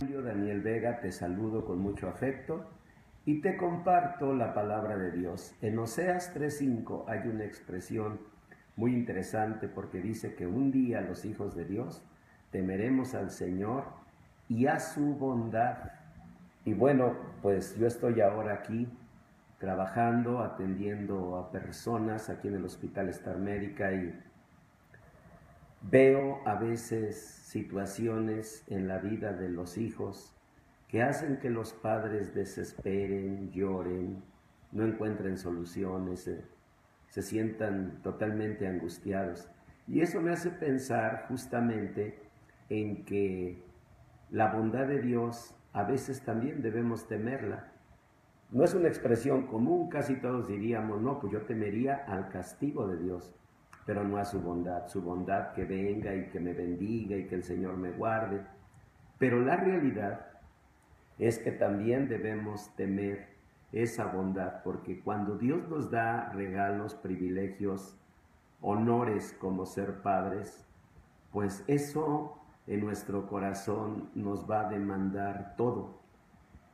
Daniel Vega, te saludo con mucho afecto y te comparto la palabra de Dios. En Oseas 3:5 hay una expresión muy interesante porque dice que un día los hijos de Dios temeremos al Señor y a su bondad. Y bueno, pues yo estoy ahora aquí trabajando, atendiendo a personas aquí en el Hospital Star Médica y Veo a veces situaciones en la vida de los hijos que hacen que los padres desesperen, lloren, no encuentren soluciones, se, sientan totalmente angustiados. Y eso me hace pensar justamente en que la bondad de Dios a veces también debemos temerla. No es una expresión común, casi todos diríamos, no, pues yo temería al castigo de Dios pero no a su bondad, su bondad que venga y que me bendiga y que el Señor me guarde. Pero la realidad es que también debemos temer esa bondad, porque cuando Dios nos da regalos, privilegios, honores como ser padres, pues eso en nuestro corazón nos va a demandar todo.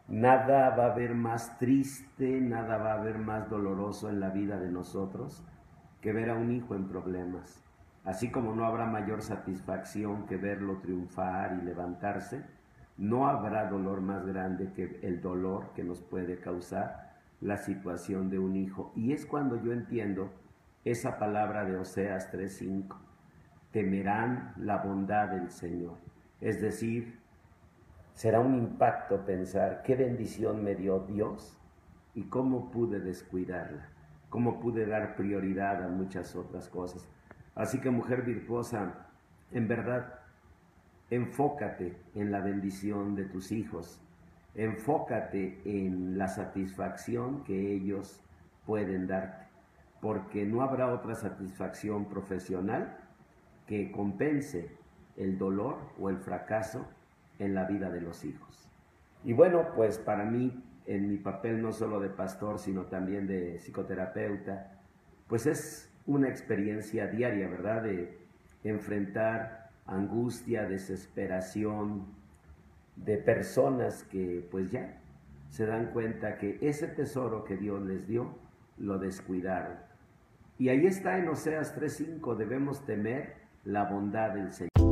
Nada va a haber más triste, nada va a haber más doloroso en la vida de nosotros que ver a un hijo en problemas. Así como no habrá mayor satisfacción que verlo triunfar y levantarse, no habrá dolor más grande que el dolor que nos puede causar la situación de un hijo. Y es cuando yo entiendo esa palabra de Oseas 3:5. Temerán la bondad del Señor. Es decir, será un impacto pensar qué bendición me dio Dios y cómo pude descuidarla cómo pude dar prioridad a muchas otras cosas. Así que mujer virtuosa, en verdad, enfócate en la bendición de tus hijos, enfócate en la satisfacción que ellos pueden darte, porque no habrá otra satisfacción profesional que compense el dolor o el fracaso en la vida de los hijos. Y bueno, pues para mí en mi papel no solo de pastor, sino también de psicoterapeuta, pues es una experiencia diaria, ¿verdad? De enfrentar angustia, desesperación de personas que pues ya se dan cuenta que ese tesoro que Dios les dio, lo descuidaron. Y ahí está en Oseas 3.5, debemos temer la bondad del Señor.